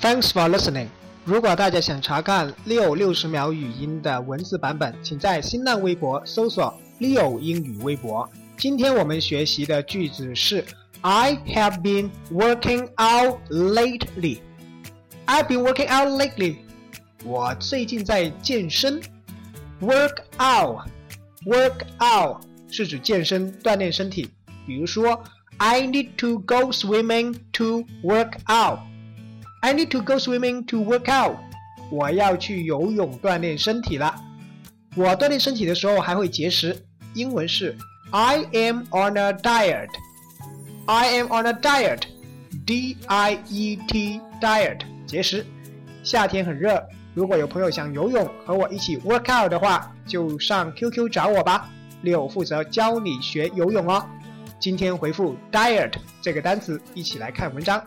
Thanks for listening。如果大家想查看 Leo 六十秒语音的文字版本，请在新浪微博搜索 Leo 英语微博。今天我们学习的句子是 I have been working out lately. I've been working out lately. 我最近在健身。Work out, work out 是指健身锻炼身体。比如说，I need to go swimming to work out. I need to go swimming to work out. 我要去游泳锻炼身体了。我锻炼身体的时候还会节食。英文是 I am on a diet. I am on a diet. D I E T diet 节食。夏天很热，如果有朋友想游泳和我一起 work out 的话，就上 QQ 找我吧。六负责教你学游泳哦。今天回复 diet 这个单词，一起来看文章。